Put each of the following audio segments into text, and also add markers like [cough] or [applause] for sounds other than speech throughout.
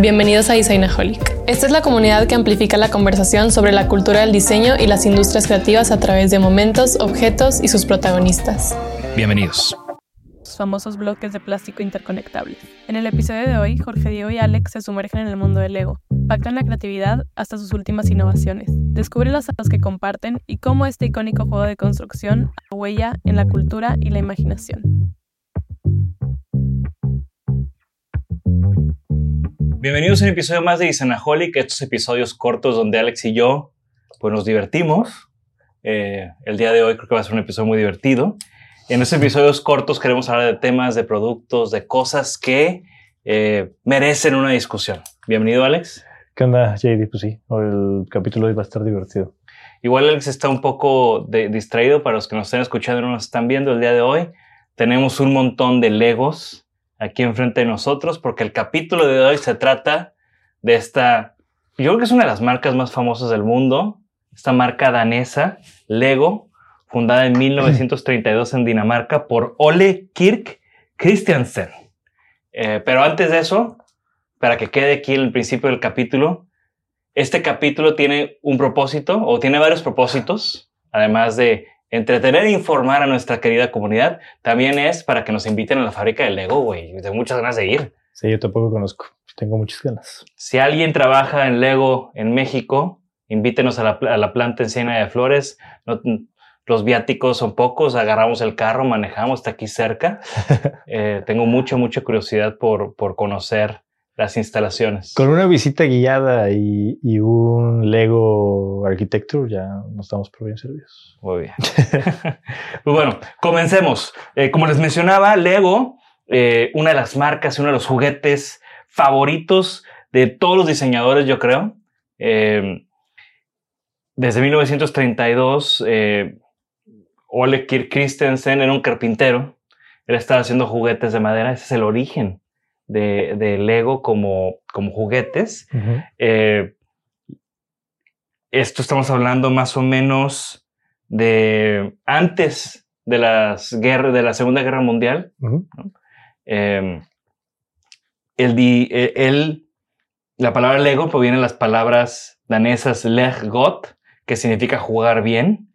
Bienvenidos a Designaholic. Esta es la comunidad que amplifica la conversación sobre la cultura del diseño y las industrias creativas a través de momentos, objetos y sus protagonistas. Bienvenidos. Los famosos bloques de plástico interconectables. En el episodio de hoy, Jorge Diego y Alex se sumergen en el mundo del Lego, pactan la creatividad hasta sus últimas innovaciones, descubren los datos que comparten y cómo este icónico juego de construcción huella en la cultura y la imaginación. Bienvenidos a un episodio más de Isanaholic, estos episodios cortos donde Alex y yo pues nos divertimos. Eh, el día de hoy creo que va a ser un episodio muy divertido. En estos episodios cortos queremos hablar de temas, de productos, de cosas que eh, merecen una discusión. Bienvenido, Alex. ¿Qué onda, JD? Pues sí, el capítulo hoy va a estar divertido. Igual Alex está un poco distraído para los que nos estén escuchando y no nos están viendo el día de hoy. Tenemos un montón de Legos aquí enfrente de nosotros, porque el capítulo de hoy se trata de esta, yo creo que es una de las marcas más famosas del mundo, esta marca danesa, Lego, fundada en 1932 en Dinamarca por Ole Kirk Christiansen. Eh, pero antes de eso, para que quede aquí el principio del capítulo, este capítulo tiene un propósito o tiene varios propósitos, además de entretener e informar a nuestra querida comunidad, también es para que nos inviten a la fábrica de Lego, güey. Tengo muchas ganas de ir. Sí, yo tampoco conozco. Tengo muchas ganas. Si alguien trabaja en Lego en México, invítenos a la, planta en Siena de Flores. los viáticos son pocos, agarramos el carro, manejamos, está aquí cerca. [laughs] Eh, tengo mucha, mucha curiosidad por, por conocer las instalaciones. Con una visita guiada y, un Lego Architecture ya nos estamos por bien servidos. Muy bien. [laughs] pues bueno, comencemos. Eh, como les mencionaba, Lego, eh, una de las marcas y uno de los juguetes favoritos de todos los diseñadores, yo creo. Eh, desde 1932, Ole Kirk Christensen era un carpintero. Él estaba haciendo juguetes de madera. Ese es el origen de, Lego como, como juguetes. Eh, esto estamos hablando más o menos de antes de, las guerras, de la Segunda Guerra Mundial. Em, e, el, la palabra Lego proviene de las palabras danesas Leg Got, que significa jugar bien.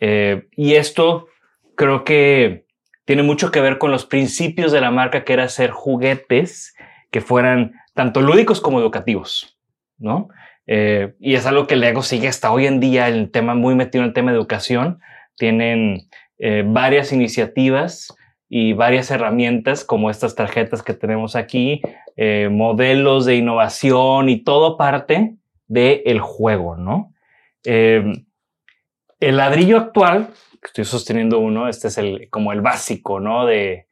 Eh, y esto creo que tiene mucho que ver con los principios de la marca, que era hacer juguetes que fueran tanto lúdicos como educativos, ¿no? Eh, y es algo que Lego sigue hasta hoy en día, el tema muy metido en el tema de educación. Tienen eh, varias iniciativas y varias herramientas como estas tarjetas que tenemos aquí, eh, modelos de innovación y todo parte del juego, ¿no? el ladrillo actual estoy sosteniendo uno, este es el, como el básico, ¿no? De,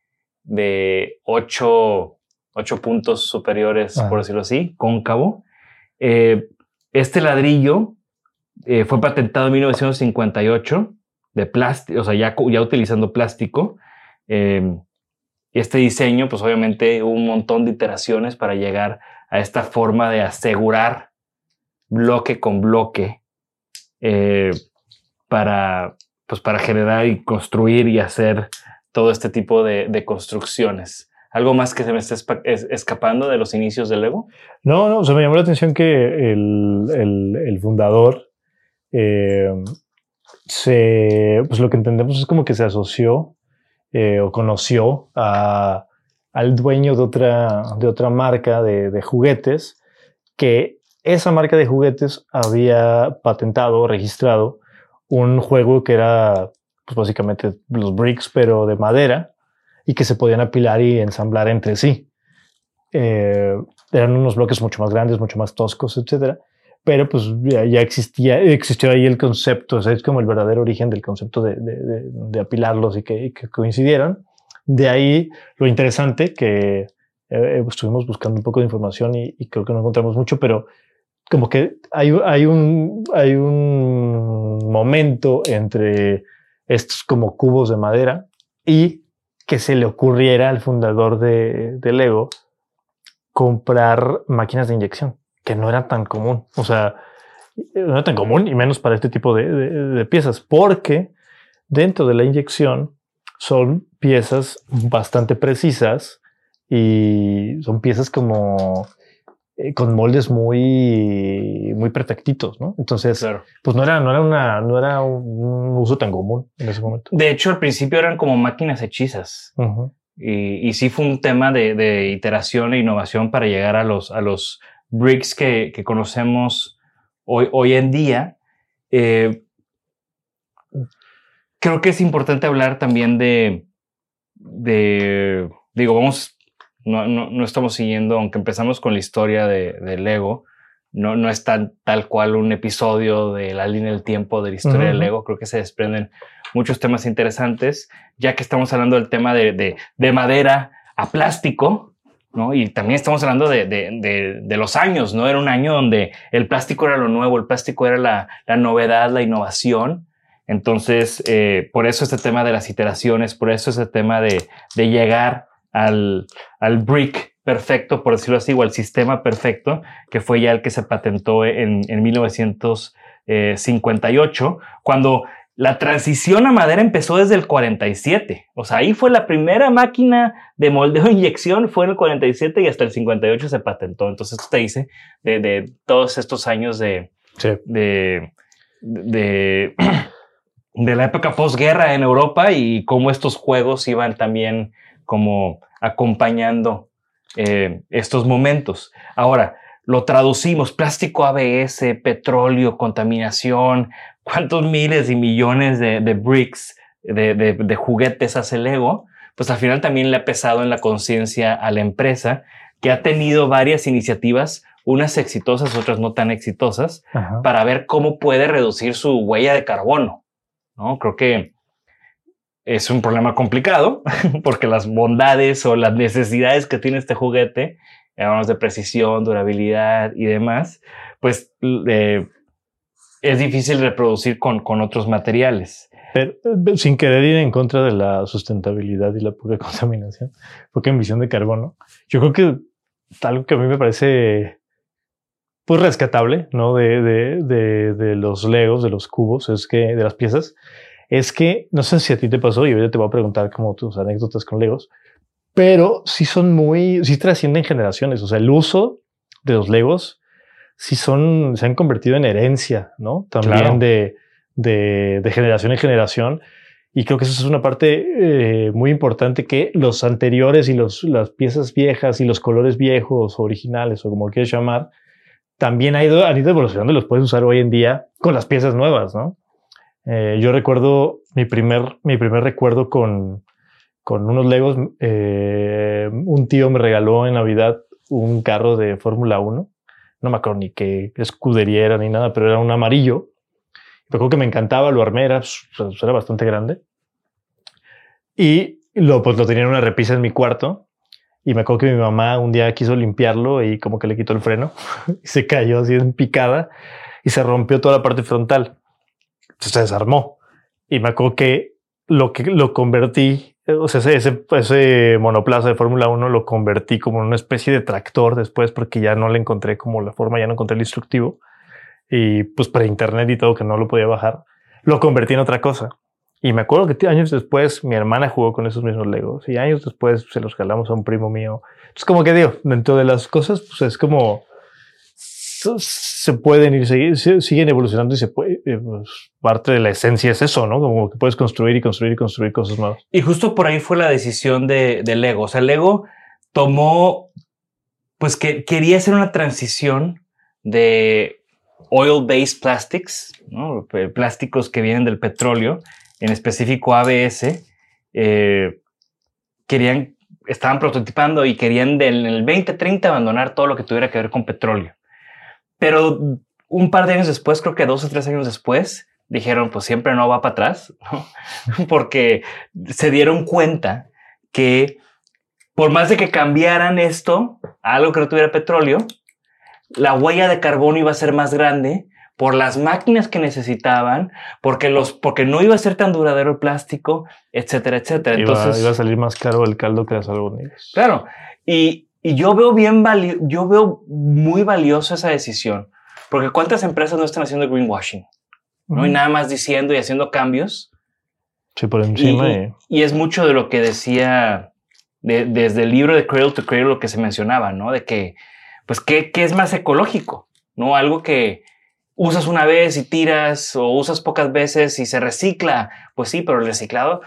de ocho, ocho puntos superiores, por decirlo así, cóncavo. Eh, este ladrillo eh, fue patentado en 1958 de plástico, o sea, ya, ya utilizando plástico. Eh, este diseño, pues obviamente hubo un montón de iteraciones para llegar a esta forma de asegurar bloque con bloque para, pues para generar y construir y hacer todo este tipo de, construcciones. ¿Algo más que se me esté escapando de los inicios del Lego? No, no, o sea, me llamó la atención que el, fundador, eh, se, pues lo que entendemos es como que se asoció eh, o conoció al dueño de otra, de otra marca de, de juguetes, que esa marca de juguetes había patentado, registrado, un juego que era pues, básicamente los bricks, pero de madera, y que se podían apilar y ensamblar entre sí. Eh, eran unos bloques mucho más grandes, mucho más toscos, etc. pero pues ya, existía, existió ahí el concepto, o es como el verdadero origen del concepto de, de, de, apilarlos y que, que, coincidieran. De ahí lo interesante que eh, estuvimos buscando un poco de información y, creo que no encontramos mucho, pero como que hay, hay, un, hay un momento entre estos como cubos de madera y que se le ocurriera al fundador de, de Lego comprar máquinas de inyección que no era tan común. O sea, no era tan común y menos para este tipo de, de, de piezas, porque dentro de la inyección son piezas bastante precisas y son piezas como eh, con moldes muy muy perfectitos, ¿no? Entonces, Claro. pues no era no era una no era un uso tan común en ese momento. De hecho, al principio eran como máquinas hechizas. Y, y sí fue un tema de, de iteración e innovación para llegar a los, a los bricks que, que conocemos hoy, hoy en día. Eh, creo que es importante hablar también de, de digo, vamos, no, no, no estamos siguiendo, aunque empezamos con la historia de, de Lego, no, no es tan, tal cual un episodio de la línea del tiempo de la historia Ujú. de Lego, creo que se desprenden muchos temas interesantes, ya que estamos hablando del tema de, de, de madera a plástico, ¿no? Y también estamos hablando de, de, de, de, los años, ¿no? Era un año donde el plástico era lo nuevo, el plástico era la, la novedad, la innovación. Entonces, eh, por eso este tema de las iteraciones, por eso este tema de, de llegar al, al brick perfecto, por decirlo así, o al sistema perfecto, que fue ya el que se patentó en, en 1958, cuando la transición a madera empezó desde el 47. O sea, ahí fue la primera máquina de moldeo e inyección, fue en el 47 y hasta el 58 se patentó. Entonces, esto te dice de, de todos estos años de, Sí. de, de, de la época posguerra en Europa y cómo estos juegos iban también como acompañando eh, estos momentos. Ahora, lo traducimos, plástico ABS, petróleo, contaminación, cuántos miles y millones de, de bricks, de, de, de, juguetes hace Lego, pues al final también le ha pesado en la conciencia a la empresa, que ha tenido varias iniciativas, unas exitosas, otras no tan exitosas, Ajá. para ver cómo puede reducir su huella de carbono. ¿no? Creo que es un problema complicado, [laughs] porque las bondades o las necesidades que tiene este juguete, hablamos de precisión, durabilidad y demás, pues eh, es difícil reproducir con, con otros materiales. Eh, sin querer ir en contra de la sustentabilidad y la poca [laughs] contaminación, poca emisión de carbono, yo creo que algo que a mí me parece pues rescatable, ¿no? De, de, de, de los legos, de los cubos, es que, de las piezas, es que, no sé si a ti te pasó, y ahorita te voy a preguntar como tus anécdotas con legos, pero sí son muy, sí trascienden generaciones, o sea, el uso de los legos sí son, se han convertido en herencia, ¿no? También Claro. de, de, de generación en generación. Y creo que eso es una parte eh, muy importante que los anteriores y los, las piezas viejas y los colores viejos, originales o como quieras llamar, también ha ido, han ido evolucionando y los puedes usar hoy en día con las piezas nuevas, ¿no? Eh, yo recuerdo mi primer, mi primer recuerdo con, con unos Legos. Eh, un tío me regaló en Navidad un carro de Fórmula 1. No me acuerdo ni qué escudería era ni nada, pero era un amarillo. Recuerdo que me encantaba, lo armé, era, pues, era bastante grande. Y lo, pues, lo tenía en una repisa en mi cuarto. Y me acuerdo que mi mamá un día quiso limpiarlo y como que le quitó el freno [laughs] y se cayó así en picada y se rompió toda la parte frontal. Se desarmó. Y me acuerdo que lo que lo convertí, o sea, ese, ese, monoplaza de Fórmula 1 lo convertí como en una especie de tractor después porque ya no le encontré como la forma, ya no encontré el instructivo. Y pues para internet y todo que no lo podía bajar, lo convertí en otra cosa. Y me acuerdo que años después mi hermana jugó con esos mismos Legos y años después se los regalamos a un primo mío. Es como que digo, dentro de las cosas, pues es como se pueden ir, se, siguen evolucionando y se puede, eh, pues, parte de la esencia es eso, ¿no? Como que puedes construir y construir y construir cosas nuevas. Y justo por ahí fue la decisión de, Lego. O sea, Lego tomó, pues que quería hacer una transición de oil-based plastics, ¿no? plásticos que vienen del petróleo, en específico ABS, eh, querían, estaban prototipando y querían del, en el 2030 abandonar todo lo que tuviera que ver con petróleo. Pero un par de años después, creo que dos o tres años después, dijeron, pues siempre no va para atrás, ¿no? [laughs] porque se dieron cuenta que por más de que cambiaran esto a algo que no tuviera petróleo, la huella de carbono iba a ser más grande por las máquinas que necesitaban, porque, los, porque no iba a ser tan duradero el plástico, etcétera, etcétera. Iba, Entonces, iba a salir más caro el caldo que las albóndigas. Claro. Y, y yo veo bien valio, yo veo muy valiosa esa decisión, porque cuántas empresas no están haciendo greenwashing, ¿no? Y nada más diciendo y haciendo cambios. Sí, por encima. y- y es mucho de lo que decía de- desde el libro de Cradle to Cradle, lo que se mencionaba, ¿no? De que, pues, ¿qué, qué es más ecológico? ¿No? Algo que usas una vez y tiras o usas pocas veces y se recicla. Pues sí, pero el reciclado,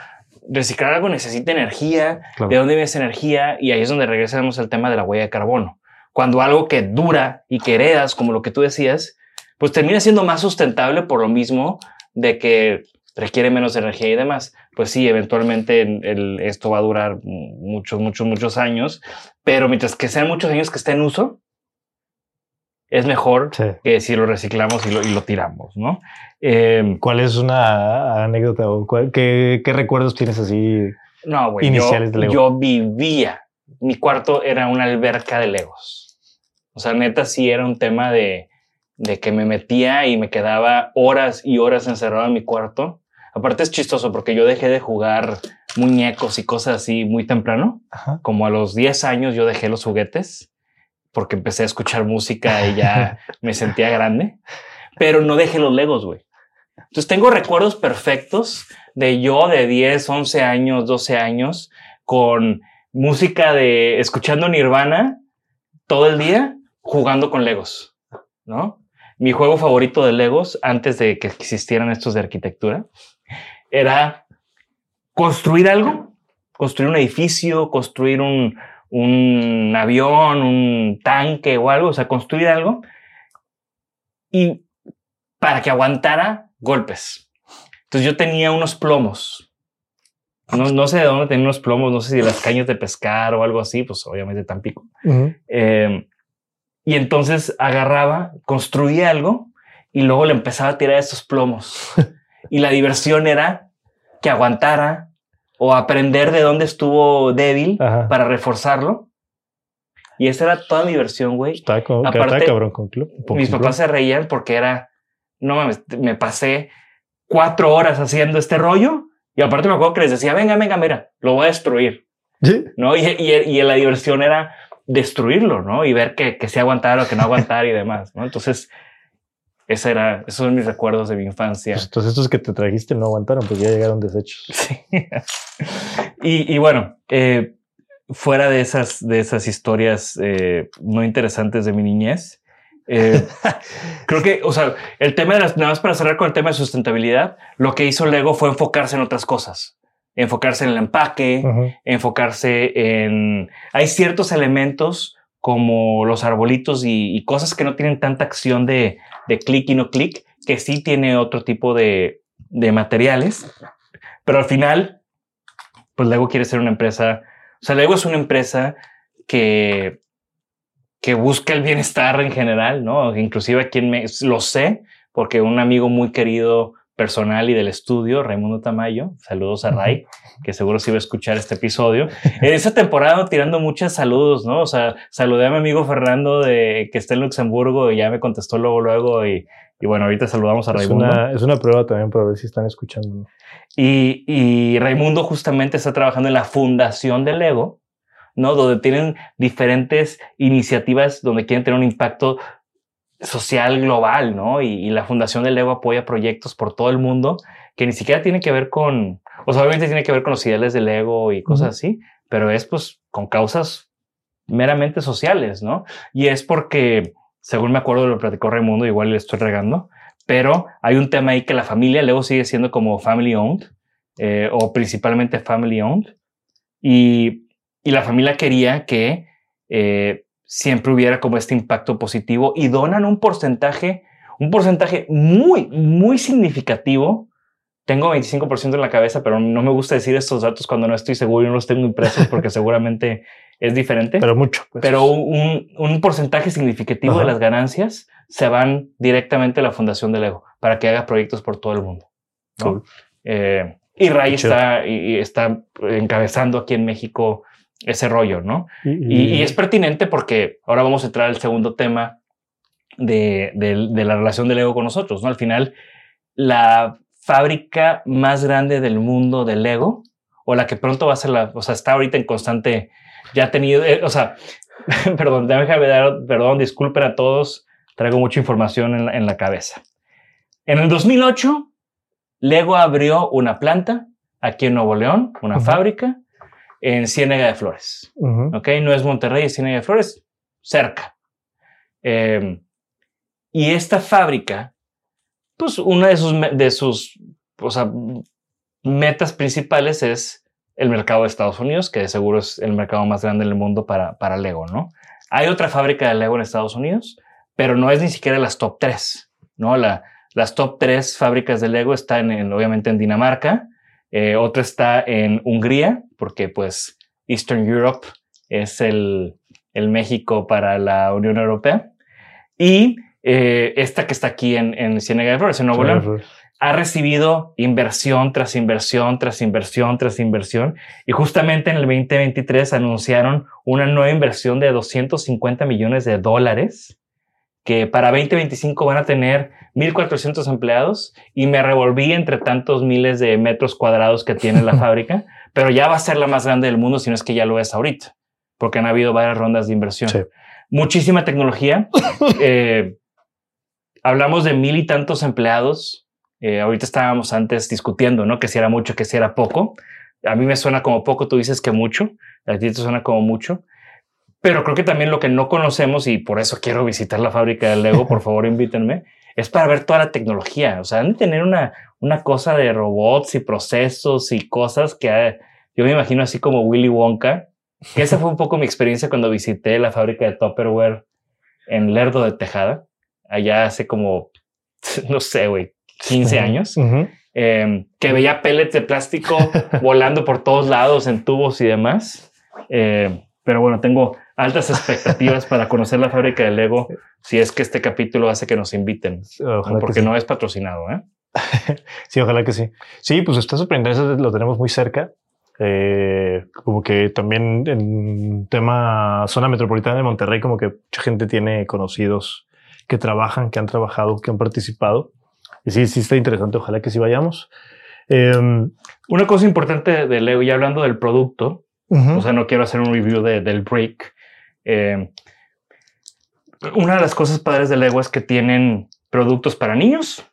reciclar algo necesita energía. claro. ¿De dónde viene esa energía? Y ahí es donde regresamos al tema de la huella de carbono. Cuando algo que dura y que heredas, como lo que tú decías, pues termina siendo más sustentable por lo mismo de que requiere menos energía y demás. Pues sí, eventualmente el- esto va a durar muchos, muchos, muchos años, pero mientras que sean muchos años que esté en uso, es mejor Sí. que si lo reciclamos y lo, y lo tiramos, ¿no? Eh, ¿Cuál es una anécdota o cuál- qué, qué recuerdos tienes así? No, güey. Iniciales yo, de Lego. yo vivía. Mi cuarto era una alberca de Legos. O sea, neta, sí era un tema de, de que me metía y me quedaba horas y horas encerrado en mi cuarto. Aparte es chistoso porque yo dejé de jugar muñecos y cosas así muy temprano. Ajá. Como a los 10 años yo dejé los juguetes porque empecé a escuchar música y ya [laughs] me sentía grande. Pero no dejé los Legos, güey. Entonces tengo recuerdos perfectos de yo de 10, 11 años, 12 años con música de escuchando Nirvana todo el día jugando con Legos, ¿no? Mi juego favorito de Legos antes de que existieran estos de arquitectura era construir algo, construir un edificio, construir un, un avión, un tanque o algo, o sea, construir algo y para que aguantara golpes. Entonces yo tenía unos plomos. No, no sé de dónde tenía unos plomos, no sé si de las cañas de pescar o algo así, pues obviamente Tampico. Eh, y entonces agarraba, construía algo y luego le empezaba a tirar esos plomos. [laughs] y la diversión era que aguantara o aprender de dónde estuvo débil Ajá. para reforzarlo. Y esa era toda mi diversión, güey. Está, con, Aparte, está cabrón con club. Mis papás se reían porque era, no mames, me pasé cuatro horas haciendo este rollo y aparte me acuerdo que les decía, venga, venga, mira, lo voy a destruir, Sí. ¿no? Y, y, y la diversión era destruirlo, ¿no? Y ver que, que se aguantara o que no aguantara y demás, ¿no? Entonces, ese era, esos son mis recuerdos de mi infancia. Pues, entonces estos que te trajiste no aguantaron, pues ya llegaron deshechos. [laughs] Sí. y, y bueno, eh, fuera de esas, de esas historias eh, no interesantes de mi niñez, eh, [laughs] creo que, o sea, el tema de las, nada más para cerrar con el tema de sustentabilidad, lo que hizo Lego fue enfocarse en otras cosas, enfocarse en el empaque, enfocarse en, hay ciertos elementos como los arbolitos y, cosas que no tienen tanta acción de, de clic y no clic, que sí tiene otro tipo de, de materiales, pero al final, pues Lego quiere ser una empresa, o sea, Lego es una empresa que, que busca el bienestar en general, ¿no? Inclusive aquí en me, lo sé, porque un amigo muy querido personal y del estudio, Raimundo Tamayo, saludos a Ray, que seguro sí va a escuchar este episodio. En esa temporada tirando muchos saludos, ¿no? O sea, saludé a mi amigo Fernando de que está en Luxemburgo y ya me contestó luego, luego y, y bueno, ahorita saludamos a Es Raimundo. una, es una prueba también para ver si están escuchando. Y, y Raimundo justamente está trabajando en la fundación del Lego, ¿no? Donde tienen diferentes iniciativas donde quieren tener un impacto social global, ¿no? Y, y la fundación del Lego apoya proyectos por todo el mundo que ni siquiera tiene que ver con, o sea, obviamente tiene que ver con los ideales del Lego y cosas así, pero es pues con causas meramente sociales, ¿no? Y es porque, según me acuerdo, lo platicó Raimundo, igual le estoy regando, pero hay un tema ahí que la familia luego sigue siendo como family owned eh, o principalmente family owned y, y la familia quería que eh, siempre hubiera como este impacto positivo y donan un porcentaje, un porcentaje muy, muy significativo. Tengo 25% en la cabeza, pero no me gusta decir estos datos cuando no estoy seguro y no los tengo impresos porque [laughs] seguramente es diferente Pero mucho. pues. pero un, un porcentaje significativo Ajá. de las ganancias se van directamente a la fundación de Lego para que haga proyectos por todo el mundo. ¿no? Eh, y Ray está, y, está encabezando aquí en México ese rollo, ¿no? Y, y, es pertinente porque ahora vamos a entrar al segundo tema de, de, la relación de Lego con nosotros, ¿no? Al final, la fábrica más grande del mundo de Lego, o la que pronto va a ser la, o sea, está ahorita en constante, ya ha tenido, eh, o sea, [laughs] perdón, déjame dar, perdón, disculpen a todos, traigo mucha información en la, en la cabeza. En el 2008, Lego abrió una planta aquí en Nuevo León, una fábrica en Ciénega de Flores. Ok, no es Monterrey, es Ciénega de Flores, cerca. Eh, y esta fábrica, pues una de sus, de sus o sea, metas principales es el mercado de Estados Unidos, que de seguro es el mercado más grande del mundo para, para Lego, ¿no? Hay otra fábrica de Lego en Estados Unidos, pero no es ni siquiera las top 3, ¿no? La, las top 3 fábricas de Lego están en, obviamente en Dinamarca, eh, otra está en Hungría, porque pues Eastern Europe es el, el México para la Unión Europea, y eh, esta que está aquí en, en Ciénaga de Flores, en Nuevo León, ha recibido inversión tras inversión, tras inversión, tras inversión. Y justamente en el 2023 anunciaron una nueva inversión de 250 millones de dólares, que para 2025 van a tener 1.400 empleados. Y me revolví entre tantos miles de metros cuadrados que tiene la [laughs] fábrica, pero ya va a ser la más grande del mundo, si no es que ya lo es ahorita, porque han habido varias rondas de inversión. Muchísima tecnología. [coughs] eh, hablamos de mil y tantos empleados. Eh, ahorita estábamos antes discutiendo, ¿no? Que si era mucho, que si era poco. A mí me suena como poco, tú dices que mucho, a ti te suena como mucho. Pero creo que también lo que no conocemos, y por eso quiero visitar la fábrica de Lego, por [laughs] favor invítenme, es para ver toda la tecnología. O sea, han de tener una, una cosa de robots y procesos y cosas que eh, yo me imagino así como Willy Wonka, que esa fue un poco mi experiencia cuando visité la fábrica de Tupperware en Lerdo de Tejada allá hace como, [laughs] no sé, güey, 15 años, em, que veía pellets de plástico [laughs] volando por todos lados en tubos y demás. Em, pero bueno, tengo altas expectativas para conocer la fábrica de Lego si es que este capítulo hace que nos inviten, porque no es patrocinado. ¿eh? [laughs] sí, ojalá que sí. Sí, pues está sorprendente, lo tenemos muy cerca. Eh, como que también en tema zona metropolitana de Monterrey, como que mucha gente tiene conocidos que trabajan, que han trabajado, que han participado. Y sí, sí está interesante. Ojalá que sí vayamos. Em, una cosa importante de Lego, ya hablando del producto, o sea, no quiero hacer un review del break. Em, una de las cosas padres de Lego es que tienen productos para niños,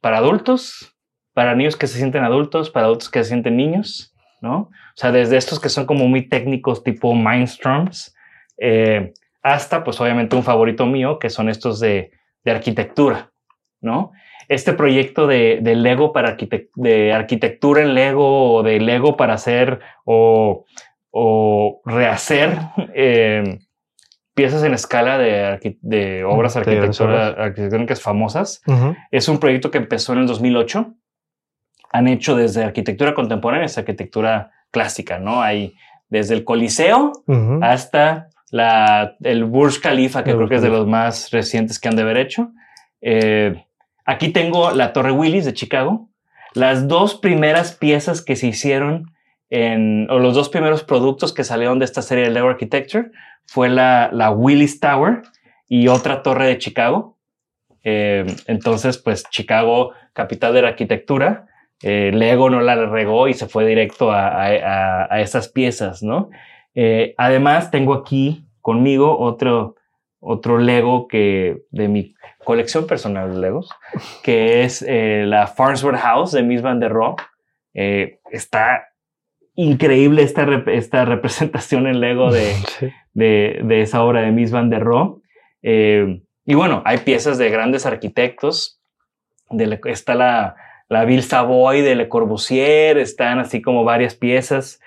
para adultos, para niños que se sienten adultos, para adultos que se sienten niños, ¿no? O sea, desde estos que son como muy técnicos, tipo Mindstorms, eh, hasta pues obviamente un favorito mío, que son estos de, arquitectura, ¿no? Este proyecto de, Lego para de arquitectura en Lego o de Lego para hacer o, rehacer em, piezas en escala de, obras arquitectónicas famosas. Es un proyecto que empezó en el 2008. Han hecho desde arquitectura contemporánea hasta arquitectura clásica, ¿no? Hay desde el Coliseo hasta la, el Burj Khalifa, que creo que es de los más recientes que han de haber hecho. Eh, aquí tengo la Torre Willis de Chicago. Las dos primeras piezas que se hicieron en, o los dos primeros productos que salieron de esta serie de Lego Architecture fue la, Willis Tower y otra torre de Chicago. Eh, entonces, pues Chicago, capital de la arquitectura, eh, Lego no la regó y se fue directo a, a, esas piezas, ¿no? Eh, además, tengo aquí conmigo otro, otro Lego que de mi colección personal de Legos, que es la Farnsworth House de Miss Van der Rohe. Está increíble esta, esta [laughs] representación en Lego de, [laughs] de, de, esa obra de Miss Van der Rohe. y bueno, hay piezas de grandes arquitectos. De, está la, la Ville Savoy de Le Corbusier, están así como varias piezas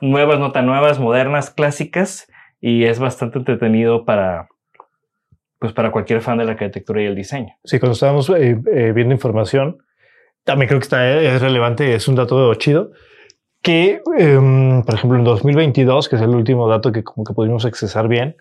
nuevas, no tan nuevas, modernas, clásicas, y es bastante entretenido para, pues para cualquier fan de la arquitectura y el diseño. Sí, cuando estábamos eh, eh, viendo información, también creo que está, es relevante, es un dato chido, que, em, por ejemplo, en 2022, que es el último dato que como que pudimos accesar bien,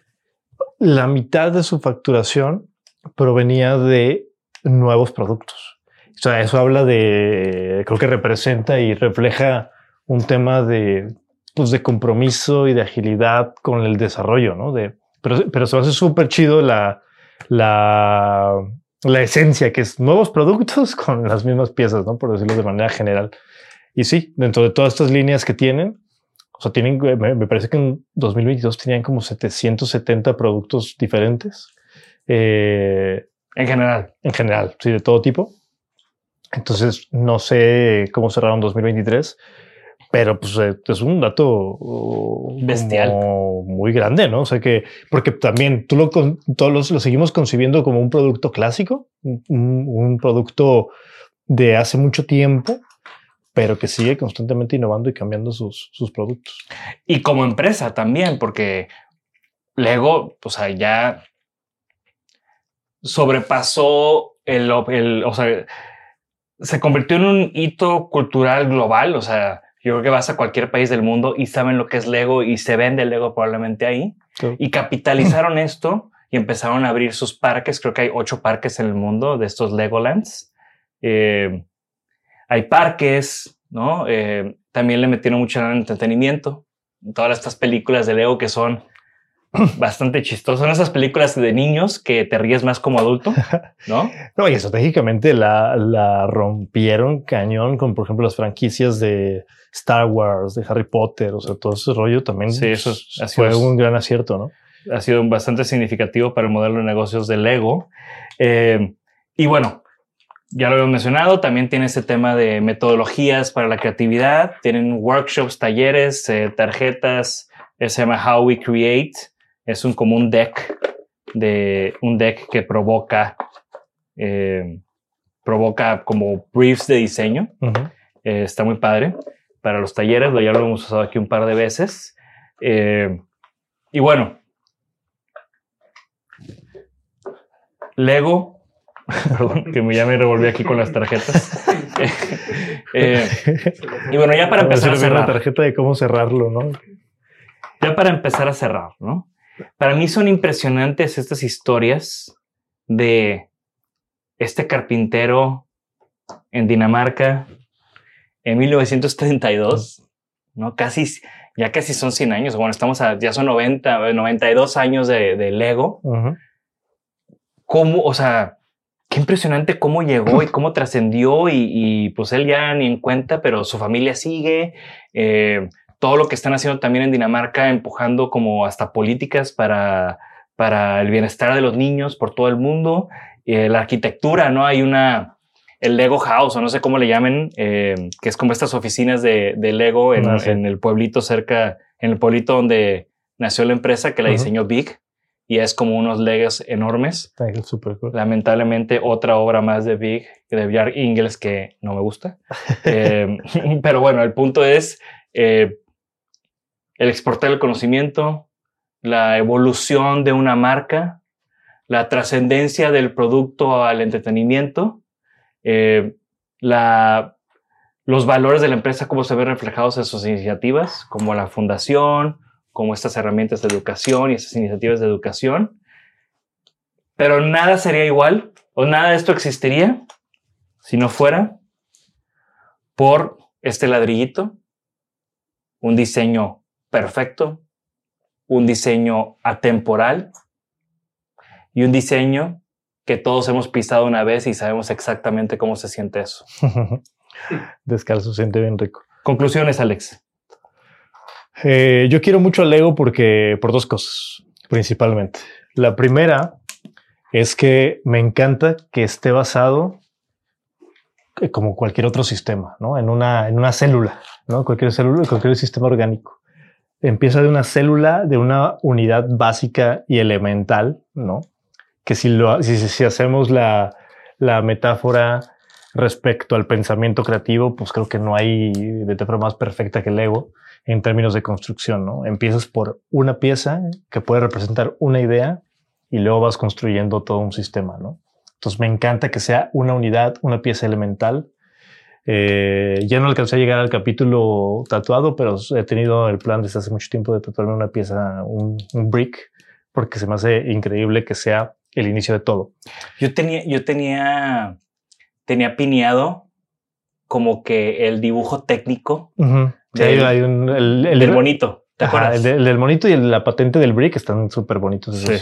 la mitad de su facturación provenía de nuevos productos. O sea, eso habla de, creo que representa y refleja un tema de, pues, de compromiso y de agilidad con el desarrollo, ¿no? De, pero, pero se hace súper chido la, la, la esencia, que es nuevos productos [laughs] con las mismas piezas, ¿no? Por decirlo de manera general. Y sí, dentro de todas estas líneas que tienen, o sea, tienen, me, parece que en 2022 tenían como 770 productos diferentes. Eh, en general. En general, sí, de todo tipo. Entonces, no sé cómo cerraron 2023, pero pues eh, es un dato uh, bestial, muy grande, ¿no? O sea que, porque también tú lo, todos lo seguimos concibiendo como un producto clásico, un, un producto de hace mucho tiempo, pero que sigue constantemente innovando y cambiando sus, sus productos. Y como empresa también, porque Lego, o sea, ya sobrepasó el, el, o sea, se convirtió en un hito cultural global, o sea, yo creo que vas a cualquier país del mundo y saben lo que es Lego y se vende Lego probablemente ahí. Y capitalizaron esto y empezaron a abrir sus parques. Creo que hay ocho parques en el mundo de estos Legolands. Eh, hay parques, ¿no? Eh, también le metieron mucho en entretenimiento. Todas estas películas de Lego que son [coughs] bastante chistosas. Son esas películas de niños que te ríes más como adulto, ¿no? [laughs] no, y estratégicamente la, la rompieron cañón con, por ejemplo, las franquicias de Star Wars, de Harry Potter, o sea, todo ese rollo también sí, eso fue un gran acierto, ¿no? Ha sido bastante significativo para el modelo de negocios de Lego. Eh, y bueno, ya lo hemos mencionado, también tiene ese tema de metodologías para la creatividad, tienen workshops, talleres, eh, tarjetas, se llama How We Create, es un como un deck de un deck que provoca eh, provoca como briefs de diseño. Eh, está muy padre para los talleres, ya lo hemos usado aquí un par de veces. y bueno, Lego Perdón, que ya me revolví aquí con las tarjetas. [laughs] Eh, y bueno, ya para empezar a cerrar. La tarjeta de cómo cerrarlo, ¿no? Ya para empezar a cerrar, ¿no? Para mí son impresionantes estas historias de este carpintero en Dinamarca en 1932, ¿no? Casi, ya casi son 100 años. Bueno, estamos a, ya son 90, 92 años de, de Lego. ¿Cómo, o sea, qué impresionante cómo llegó y cómo trascendió y, pues él ya ni en cuenta, pero su familia sigue. Eh, todo lo que están haciendo también en Dinamarca, empujando como hasta políticas para, para el bienestar de los niños por todo el mundo. Eh, la arquitectura, ¿no? Hay una, el Lego House, o no sé cómo le llamen, eh, que es como estas oficinas de, Lego en, ah, en, el pueblito cerca, en el pueblito donde nació la empresa que la diseñó Big y es como unos legos enormes. Lamentablemente, otra obra más de Big, de Bjark Ingels, que no me gusta. [laughs] Eh, [laughs] pero bueno, el punto es eh, el exportar el conocimiento, la evolución de una marca, la trascendencia del producto al entretenimiento, eh, la, los valores de la empresa, cómo se ven reflejados en sus iniciativas, como la fundación, como estas herramientas de educación y estas iniciativas de educación. Pero nada sería igual o nada de esto existiría si no fuera por este ladrillito, un diseño perfecto, un diseño atemporal y un diseño que todos hemos pisado una vez y sabemos exactamente cómo se siente eso. [laughs] Descalzo siente bien rico. Conclusiones, Alex. Eh, yo quiero mucho a Lego porque por dos cosas, principalmente. La primera es que me encanta que esté basado eh, como cualquier otro sistema, ¿no? En una, en una célula, ¿no? Cualquier célula, cualquier sistema orgánico. Empieza de una célula, de una unidad básica y elemental, ¿no? Que si, lo, si, si hacemos la, la metáfora respecto al pensamiento creativo, pues creo que no hay metáfora más perfecta que el ego en términos de construcción, ¿no? Empiezas por una pieza que puede representar una idea y luego vas construyendo todo un sistema, ¿no? Entonces me encanta que sea una unidad, una pieza elemental. Eh, ya no alcancé a llegar al capítulo tatuado, pero he tenido el plan desde hace mucho tiempo de tatuarme una pieza, un, un brick, porque se me hace increíble que sea el inicio de todo. Yo tenía, yo tenía, tenía pineado como que el dibujo técnico el, bonito. ¿Te acuerdas? el, del monito y la patente del brick están súper bonitos. Sí.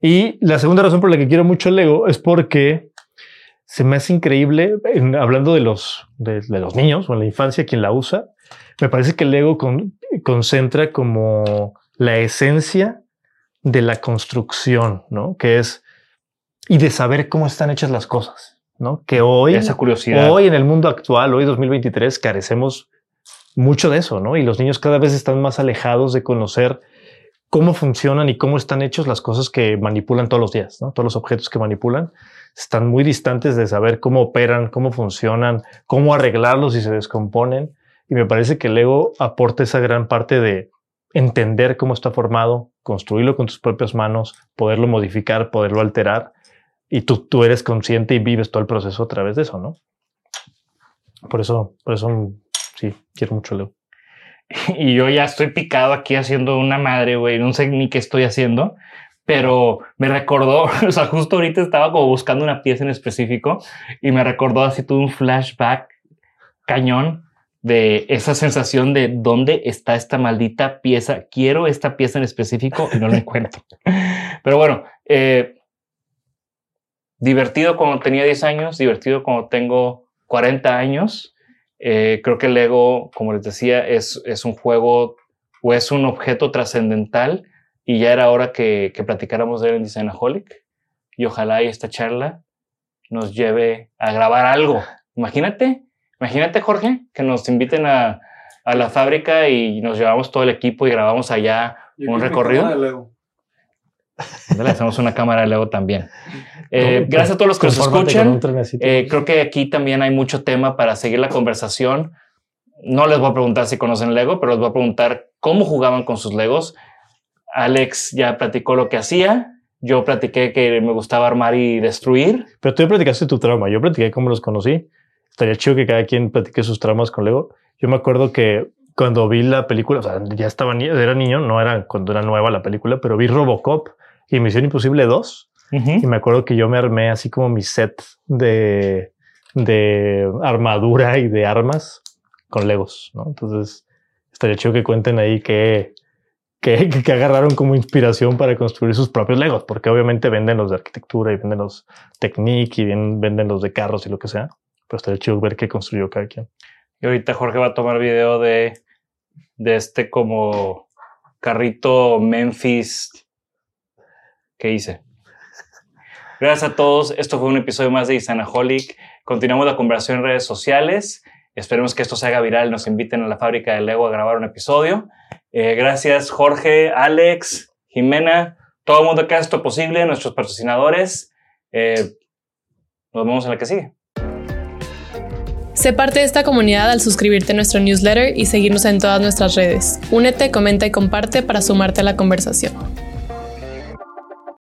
Y la segunda razón por la que quiero mucho el Lego es porque se me hace increíble, hablando de los, de, los niños o en la infancia, quien la usa, me parece que el Lego concentra como la esencia de la construcción, ¿no? Que es, y de saber cómo están hechas las cosas, ¿no? Que hoy, esa curiosidad, hoy en el mundo actual, hoy 2023, carecemos mucho de eso, ¿no? Y los niños cada vez están más alejados de conocer cómo funcionan y cómo están hechos las cosas que manipulan todos los días. Todos los objetos que manipulan están muy distantes de saber cómo operan, cómo funcionan, cómo arreglarlos si se descomponen. Y me parece que el ego aporta esa gran parte de entender cómo está formado, construirlo con tus propias manos, poderlo modificar, poderlo alterar. Y tú, tú eres consciente y vives todo el proceso a través de eso, ¿no? Por eso, por eso sí, quiero mucho Lego. [laughs] Y yo ya estoy picado aquí haciendo una madre, güey. No sé ni qué estoy haciendo, pero me recordó, [laughs] o sea, justo ahorita estaba como buscando una pieza en específico y me recordó así todo un flashback cañón de esa sensación de dónde está esta maldita pieza. Quiero esta pieza en específico y no la encuentro. [laughs] Pero bueno, eh, divertido cuando tenía 10 años, divertido cuando tengo 40 años. Eh, creo que el Lego, como les decía, es, es un juego o es un objeto trascendental y ya era hora que, que platicáramos de él en Designaholic y ojalá esta charla nos lleve a grabar algo. Imagínate, imagínate Jorge, que nos inviten a, a la fábrica y nos llevamos todo el equipo y grabamos allá un recorrido. Le hacemos una cámara de Lego también. [laughs] Eh, gracias a todos los que nos escuchan. Eh, creo que aquí también hay mucho tema para seguir la conversación. No les voy a preguntar si conocen Lego, pero les voy a preguntar cómo jugaban con sus Legos. Alex ya platicó lo que hacía. Yo platiqué que me gustaba armar y destruir. Pero tú ya platicaste tu trauma. Yo platiqué cómo los conocí. Estaría chido que cada quien platique sus traumas con Lego. Yo me acuerdo que cuando vi la película, o sea, ya estaba, era niño, no era cuando era nueva la película, pero vi Robocop y Misión Imposible 2 y me acuerdo que yo me armé así como mi set de, de armadura y de armas con Legos, ¿no? Entonces, estaría chido que cuenten ahí que, que, que, agarraron como inspiración para construir sus propios Legos, porque obviamente venden los de arquitectura y venden los Technique y venden los de carros y lo que sea. Pero estaría chido ver qué construyó cada quien. Y ahorita Jorge va a tomar video de, de este como carrito Memphis que hice. Gracias a todos. Esto fue un episodio más de Isanaholic. Continuamos la conversación en redes sociales. Esperemos que esto se haga viral. Nos inviten a la fábrica de Lego a grabar un episodio. Eh, gracias, Jorge, Alex, Jimena, todo el mundo que hace esto posible, nuestros patrocinadores. Eh, nos vemos en la que sigue. Sé parte de esta comunidad al suscribirte a nuestro newsletter y seguirnos en todas nuestras redes. Únete, comenta y comparte para sumarte a la conversación.